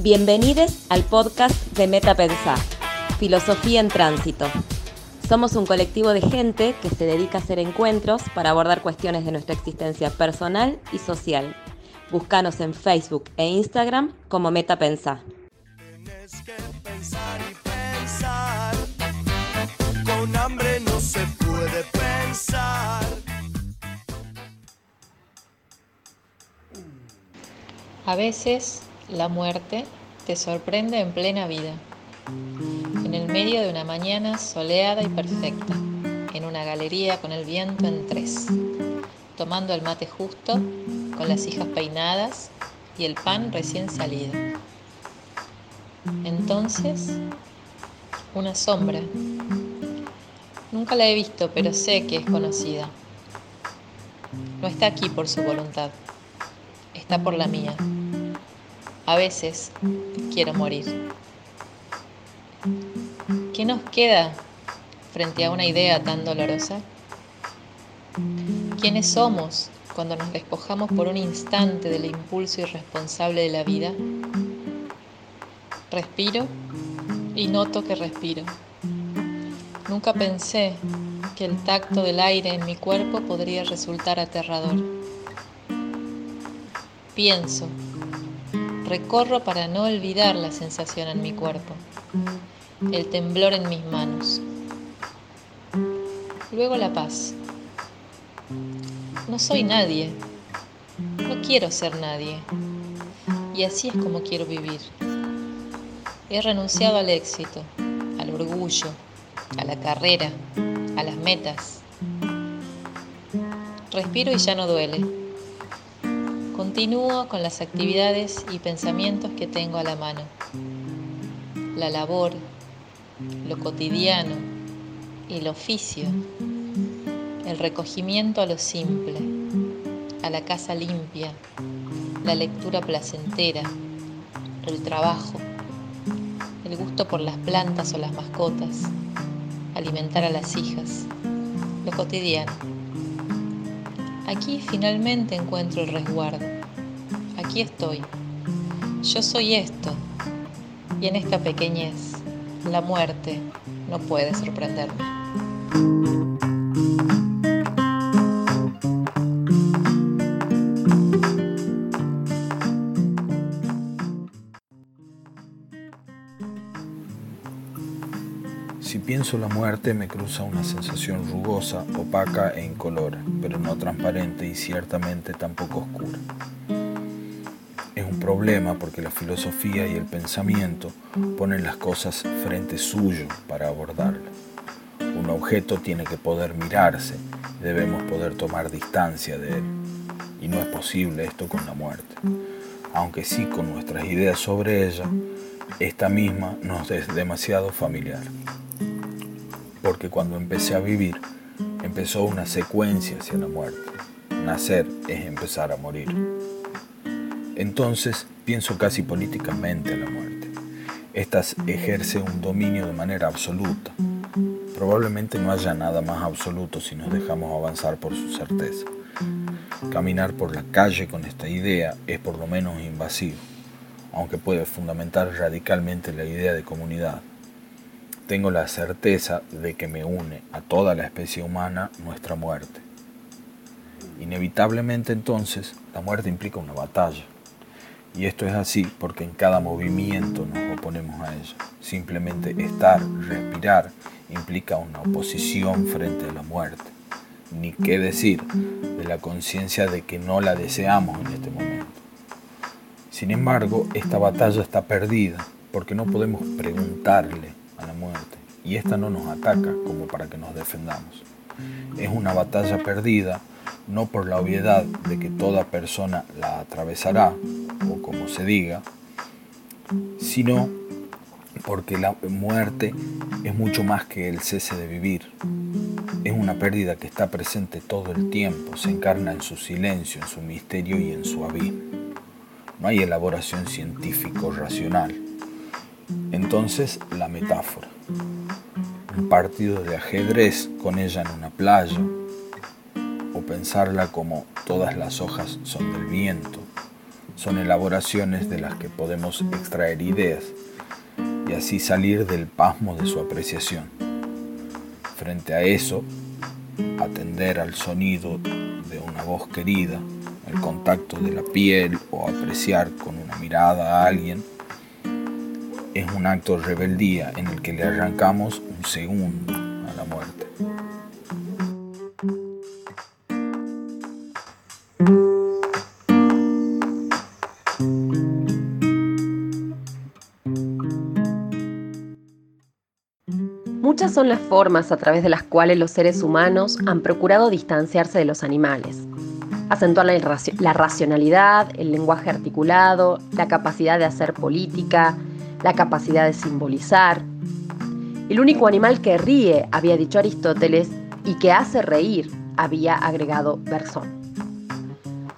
Bienvenidos al podcast de Meta Pensar, Filosofía en Tránsito. Somos un colectivo de gente que se dedica a hacer encuentros para abordar cuestiones de nuestra existencia personal y social. Búscanos en Facebook e Instagram como Meta Pensar. Tienes que pensar y pensar. Con hambre no se puede pensar. A veces la muerte te sorprende en plena vida, en el medio de una mañana soleada y perfecta, en una galería con el viento en tres, tomando el mate justo, con las hijas peinadas y el pan recién salido. Entonces, una sombra. Nunca la he visto, pero sé que es conocida. No está aquí por su voluntad, está por la mía. A veces quiero morir. ¿Qué nos queda frente a una idea tan dolorosa? ¿Quiénes somos cuando nos despojamos por un instante del impulso irresponsable de la vida? Respiro y noto que respiro. Nunca pensé que el tacto del aire en mi cuerpo podría resultar aterrador. Pienso Recorro para no olvidar la sensación en mi cuerpo, el temblor en mis manos. Luego la paz. No soy nadie, no quiero ser nadie, y así es como quiero vivir. He renunciado al éxito, al orgullo, a la carrera, a las metas. Respiro y ya no duele. Continúo con las actividades y pensamientos que tengo a la mano. La labor, lo cotidiano, el oficio, el recogimiento a lo simple, a la casa limpia, la lectura placentera, el trabajo, el gusto por las plantas o las mascotas, alimentar a las hijas, lo cotidiano. Aquí finalmente encuentro el resguardo. Aquí estoy. Yo soy esto. Y en esta pequeñez, la muerte no puede sorprenderme. Pienso la muerte me cruza una sensación rugosa, opaca e incolora, pero no transparente y ciertamente tampoco oscura. Es un problema porque la filosofía y el pensamiento ponen las cosas frente suyo para abordarla. Un objeto tiene que poder mirarse, debemos poder tomar distancia de él. Y no es posible esto con la muerte, aunque sí con nuestras ideas sobre ella, esta misma nos es demasiado familiar porque cuando empecé a vivir, empezó una secuencia hacia la muerte. Nacer es empezar a morir. Entonces pienso casi políticamente en la muerte. Esta ejerce un dominio de manera absoluta. Probablemente no haya nada más absoluto si nos dejamos avanzar por su certeza. Caminar por la calle con esta idea es por lo menos invasivo, aunque puede fundamentar radicalmente la idea de comunidad tengo la certeza de que me une a toda la especie humana nuestra muerte. Inevitablemente entonces la muerte implica una batalla. Y esto es así porque en cada movimiento nos oponemos a ella. Simplemente estar, respirar, implica una oposición frente a la muerte. Ni qué decir de la conciencia de que no la deseamos en este momento. Sin embargo, esta batalla está perdida porque no podemos preguntarle a la muerte y esta no nos ataca como para que nos defendamos. Es una batalla perdida no por la obviedad de que toda persona la atravesará o como se diga, sino porque la muerte es mucho más que el cese de vivir. Es una pérdida que está presente todo el tiempo, se encarna en su silencio, en su misterio y en su abismo. No hay elaboración científico-racional. Entonces, la metáfora. Un partido de ajedrez con ella en una playa, o pensarla como todas las hojas son del viento, son elaboraciones de las que podemos extraer ideas y así salir del pasmo de su apreciación. Frente a eso, atender al sonido de una voz querida, el contacto de la piel o apreciar con una mirada a alguien, es un acto de rebeldía en el que le arrancamos un segundo a la muerte. Muchas son las formas a través de las cuales los seres humanos han procurado distanciarse de los animales. Acentuar la, la, racionalidad, el lenguaje articulado, la capacidad de hacer política, la capacidad de simbolizar. El único animal que ríe, había dicho Aristóteles, y que hace reír, había agregado Bersón.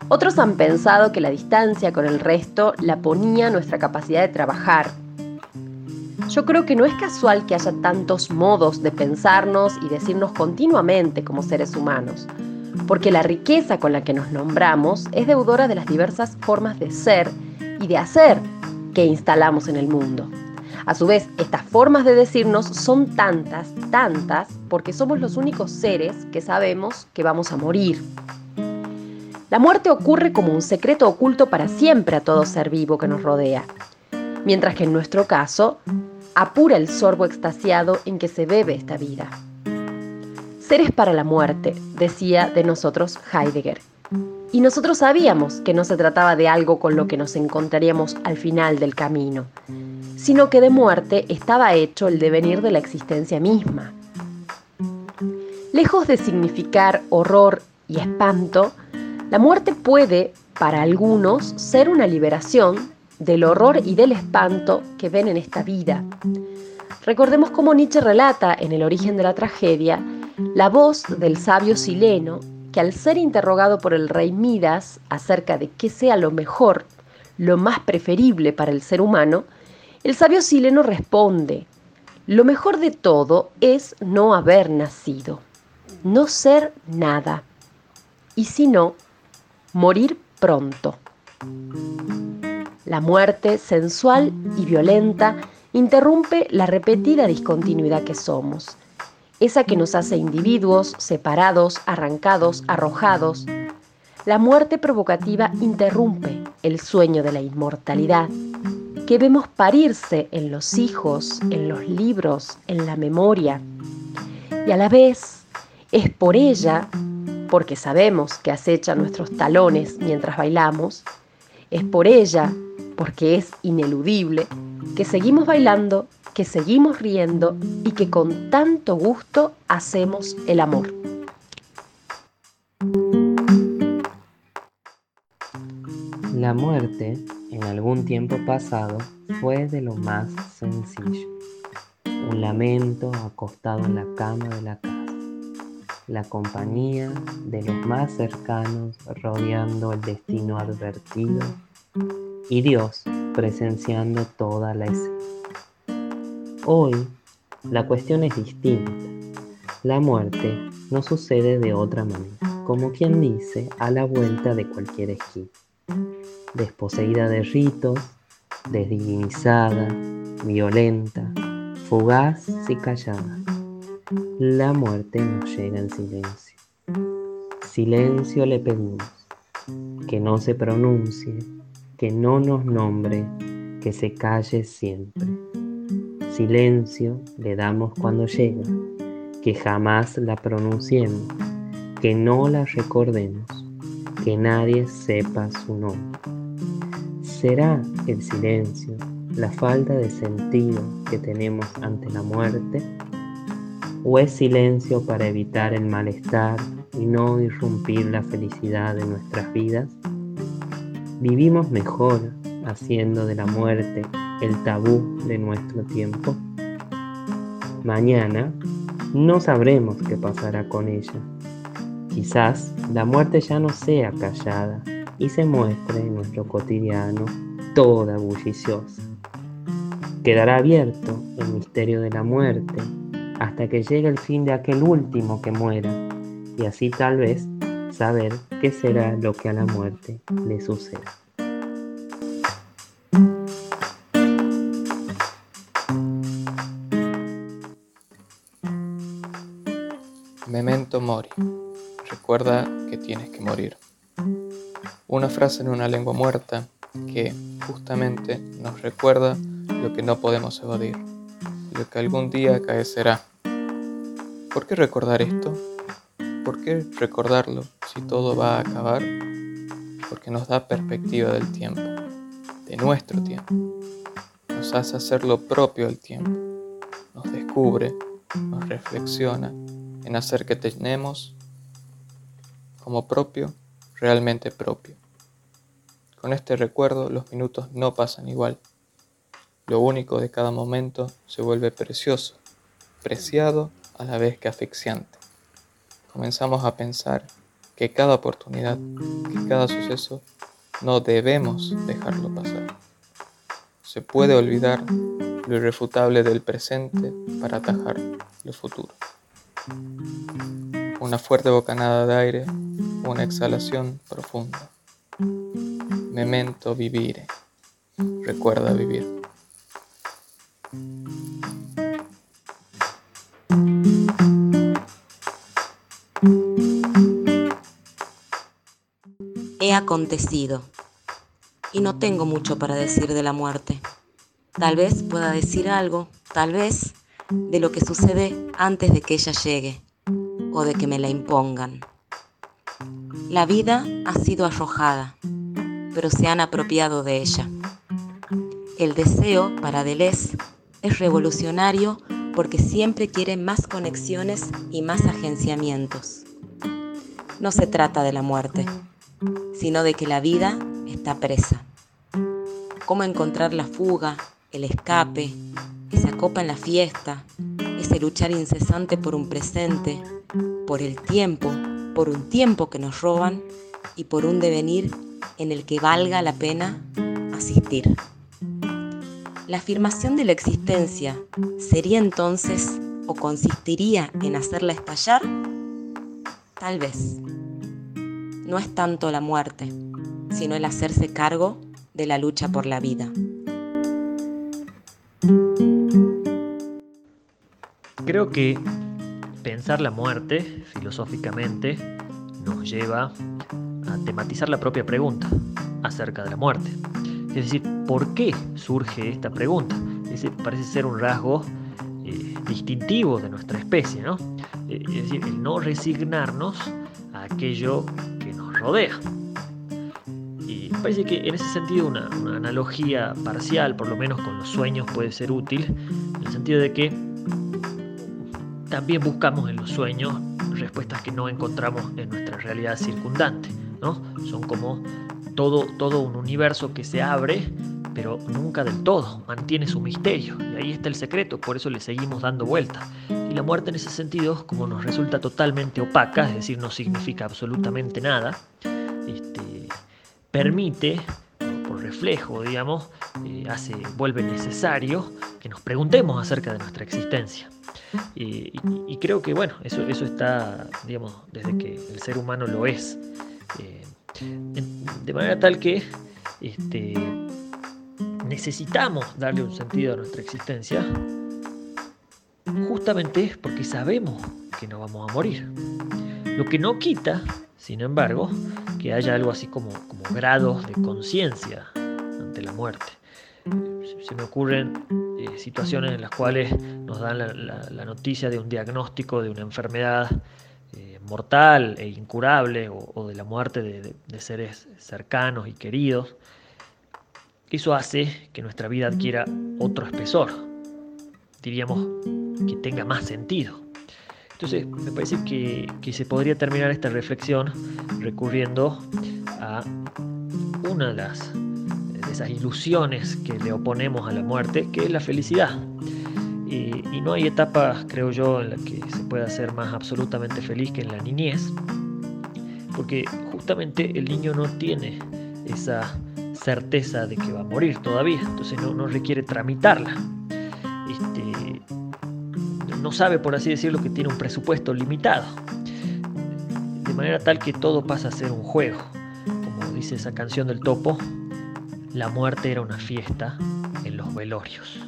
Otros han pensado que la distancia con el resto la ponía nuestra capacidad de trabajar, yo creo que no es casual que haya tantos modos de pensarnos y decirnos continuamente como seres humanos, porque la riqueza con la que nos nombramos es deudora de las diversas formas de ser y de hacer que instalamos en el mundo. A su vez, estas formas de decirnos son tantas, tantas, porque somos los únicos seres que sabemos que vamos a morir. La muerte ocurre como un secreto oculto para siempre a todo ser vivo que nos rodea, mientras que en nuestro caso apura el sorbo extasiado en que se bebe esta vida. Seres para la muerte, decía de nosotros Heidegger. Y nosotros sabíamos que no se trataba de algo con lo que nos encontraríamos al final del camino, sino que de muerte estaba hecho el devenir de la existencia misma. Lejos de significar horror y espanto, la muerte puede, para algunos, ser una liberación del horror y del espanto que ven en esta vida. Recordemos cómo Nietzsche relata en El origen de la tragedia la voz del sabio sileno que al ser interrogado por el rey Midas acerca de qué sea lo mejor, lo más preferible para el ser humano, el sabio sileno responde, lo mejor de todo es no haber nacido, no ser nada, y si no, morir pronto. La muerte, sensual y violenta, interrumpe la repetida discontinuidad que somos, esa que nos hace individuos separados, arrancados, arrojados. La muerte provocativa interrumpe el sueño de la inmortalidad, que vemos parirse en los hijos, en los libros, en la memoria. Y a la vez es por ella, porque sabemos que acecha nuestros talones mientras bailamos, es por ella porque es ineludible, que seguimos bailando, que seguimos riendo y que con tanto gusto hacemos el amor. La muerte, en algún tiempo pasado, fue de lo más sencillo. Un lamento acostado en la cama de la casa. La compañía de los más cercanos rodeando el destino advertido y Dios presenciando toda la escena. Hoy la cuestión es distinta. La muerte no sucede de otra manera, como quien dice, a la vuelta de cualquier esquina. Desposeída de ritos, desdivinizada, violenta, fugaz y callada. La muerte nos llega en silencio. Silencio le pedimos, que no se pronuncie, que no nos nombre, que se calle siempre. Silencio le damos cuando llega, que jamás la pronunciemos, que no la recordemos, que nadie sepa su nombre. ¿Será el silencio la falta de sentido que tenemos ante la muerte? ¿O es silencio para evitar el malestar y no irrumpir la felicidad de nuestras vidas? ¿Vivimos mejor haciendo de la muerte el tabú de nuestro tiempo? Mañana no sabremos qué pasará con ella. Quizás la muerte ya no sea callada y se muestre en nuestro cotidiano toda bulliciosa. Quedará abierto el misterio de la muerte hasta que llegue el fin de aquel último que muera y así tal vez saber qué será lo que a la muerte le suceda. Recuerda que tienes que morir. Una frase en una lengua muerta que justamente nos recuerda lo que no podemos evadir, lo que algún día acaecerá. ¿Por qué recordar esto? ¿Por qué recordarlo si todo va a acabar? Porque nos da perspectiva del tiempo, de nuestro tiempo. Nos hace hacer lo propio del tiempo. Nos descubre, nos reflexiona en hacer que tenemos como propio, realmente propio. Con este recuerdo los minutos no pasan igual. Lo único de cada momento se vuelve precioso, preciado a la vez que asfixiante. Comenzamos a pensar que cada oportunidad, que cada suceso, no debemos dejarlo pasar. Se puede olvidar lo irrefutable del presente para atajar lo futuro. Una fuerte bocanada de aire, una exhalación profunda. Memento vivire. Recuerda vivir. He acontecido y no tengo mucho para decir de la muerte. Tal vez pueda decir algo, tal vez, de lo que sucede antes de que ella llegue o de que me la impongan. La vida ha sido arrojada, pero se han apropiado de ella. El deseo para Deleuze es revolucionario porque siempre quiere más conexiones y más agenciamientos. No se trata de la muerte, sino de que la vida está presa. Cómo encontrar la fuga, el escape, esa copa en la fiesta, ese luchar incesante por un presente, por el tiempo, por un tiempo que nos roban y por un devenir en el que valga la pena asistir. La afirmación de la existencia sería entonces o consistiría en hacerla estallar? Tal vez. No es tanto la muerte, sino el hacerse cargo de la lucha por la vida. Creo que pensar la muerte filosóficamente nos lleva a tematizar la propia pregunta acerca de la muerte. Es decir, ¿por qué surge esta pregunta? Ese parece ser un rasgo eh, distintivo de nuestra especie, ¿no? Eh, es decir, el no resignarnos a aquello que nos rodea. Y parece que en ese sentido una, una analogía parcial, por lo menos con los sueños, puede ser útil, en el sentido de que también buscamos en los sueños respuestas que no encontramos en nuestra realidad circundante. ¿no? Son como todo, todo un universo que se abre, pero nunca del todo, mantiene su misterio. Y ahí está el secreto, por eso le seguimos dando vuelta. Y la muerte en ese sentido, como nos resulta totalmente opaca, es decir, no significa absolutamente nada, este, permite, por reflejo, digamos, eh, hace, vuelve necesario que nos preguntemos acerca de nuestra existencia. Y, creo que, bueno, eso, eso está, digamos, desde que el ser humano lo es. Eh, de manera tal que este, necesitamos darle un sentido a nuestra existencia, justamente porque sabemos que no vamos a morir. Lo que no quita, sin embargo, que haya algo así como, como grados de conciencia ante la muerte. Se me ocurren eh, situaciones en las cuales nos dan la, noticia de un diagnóstico de una enfermedad eh, mortal e incurable o, de la muerte de, seres cercanos y queridos. Eso hace que nuestra vida adquiera otro espesor, diríamos que tenga más sentido. Entonces, me parece que, que se podría terminar esta reflexión recurriendo a una de las ilusiones que le oponemos a la muerte, que es la felicidad. Y, no hay etapa, creo yo, en la que se pueda ser más absolutamente feliz que en la niñez, porque justamente el niño no tiene esa certeza de que va a morir todavía, entonces no, no requiere tramitarla. Este, no sabe, por así decirlo, que tiene un presupuesto limitado, de manera tal que todo pasa a ser un juego, como dice esa canción del topo, la muerte era una fiesta en los velorios.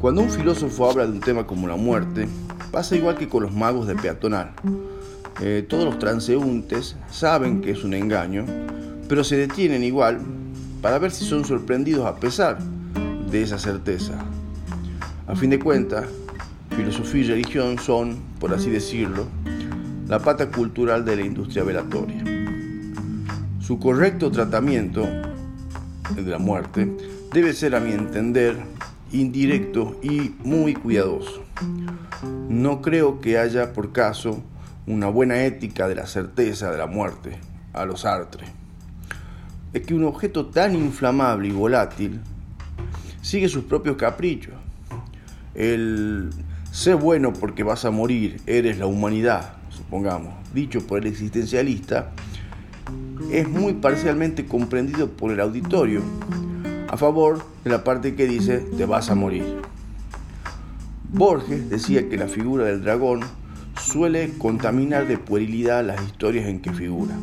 Cuando un filósofo habla de un tema como la muerte, pasa igual que con los magos de peatonal. Eh, todos los transeúntes saben que es un engaño, pero se detienen igual para ver si son sorprendidos a pesar de esa certeza. A fin de cuentas, filosofía y religión son, por así decirlo, la pata cultural de la industria velatoria. Su correcto tratamiento de la muerte debe ser, a mi entender, indirecto y muy cuidadoso. No creo que haya por caso una buena ética de la certeza de la muerte a los Sartre. Es que un objeto tan inflamable y volátil sigue sus propios caprichos. El sé bueno porque vas a morir, eres la humanidad, supongamos, dicho por el existencialista, es muy parcialmente comprendido por el auditorio a favor de la parte que dice te vas a morir. Borges decía que la figura del dragón suele contaminar de puerilidad las historias en que figura.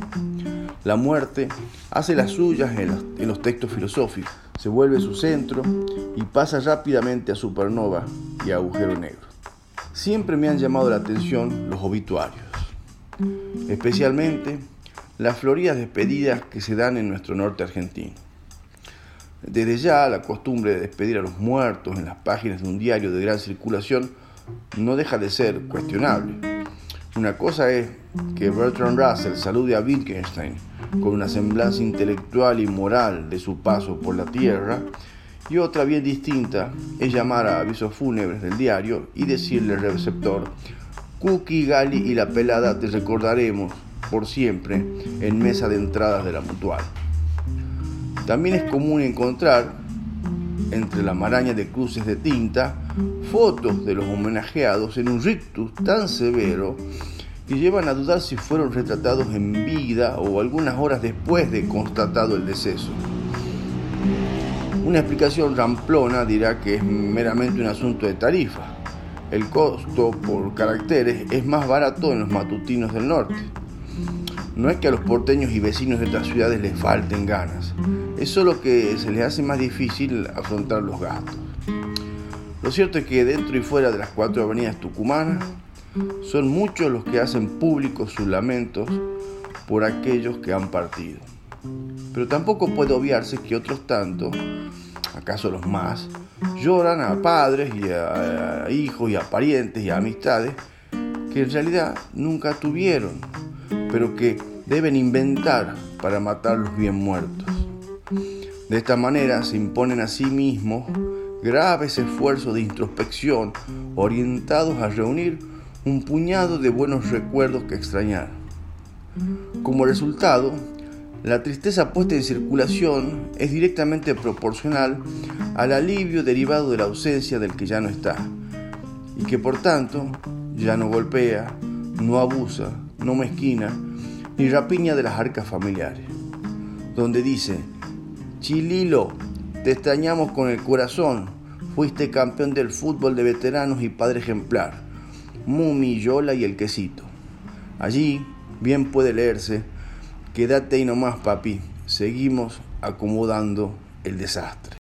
La muerte hace las suyas en los, textos filosóficos, se vuelve su centro y pasa rápidamente a supernova y a agujero negro. Siempre me han llamado la atención los obituarios, especialmente las floridas despedidas que se dan en nuestro norte argentino. Desde ya la costumbre de despedir a los muertos en las páginas de un diario de gran circulación no deja de ser cuestionable. Una cosa es que Bertrand Russell salude a Wittgenstein con una semblanza intelectual y moral de su paso por la tierra, y otra bien distinta es llamar a avisos fúnebres del diario y decirle al receptor, Cookie, Gali y la pelada te recordaremos por siempre en mesa de entradas de la mutual. También es común encontrar, entre la maraña de cruces de tinta, fotos de los homenajeados en un rictus tan severo que llevan a dudar si fueron retratados en vida o algunas horas después de constatado el deceso. Una explicación ramplona dirá que es meramente un asunto de tarifa. El costo por caracteres es más barato en los matutinos del norte. No es que a los porteños y vecinos de otras ciudades les falten ganas, es solo que se les hace más difícil afrontar los gastos. Lo cierto es que dentro y fuera de las cuatro avenidas tucumanas son muchos los que hacen públicos sus lamentos por aquellos que han partido. Pero tampoco puede obviarse que otros tantos, acaso los más, lloran a padres y a, hijos y a parientes y a amistades que en realidad nunca tuvieron, pero que deben inventar para matar los bien muertos. De esta manera se imponen a sí mismos graves esfuerzos de introspección orientados a reunir un puñado de buenos recuerdos que extrañar. Como resultado, la tristeza puesta en circulación es directamente proporcional al alivio derivado de la ausencia del que ya no está, y que por tanto ya no golpea, no abusa, no mezquina, ni rapiña de las arcas familiares, donde dice, Chililo, te extrañamos con el corazón. Fuiste campeón del fútbol de veteranos y padre ejemplar. Mumi, Yola y el quesito. Allí bien puede leerse, quédate ahí nomás papi, seguimos acomodando el desastre.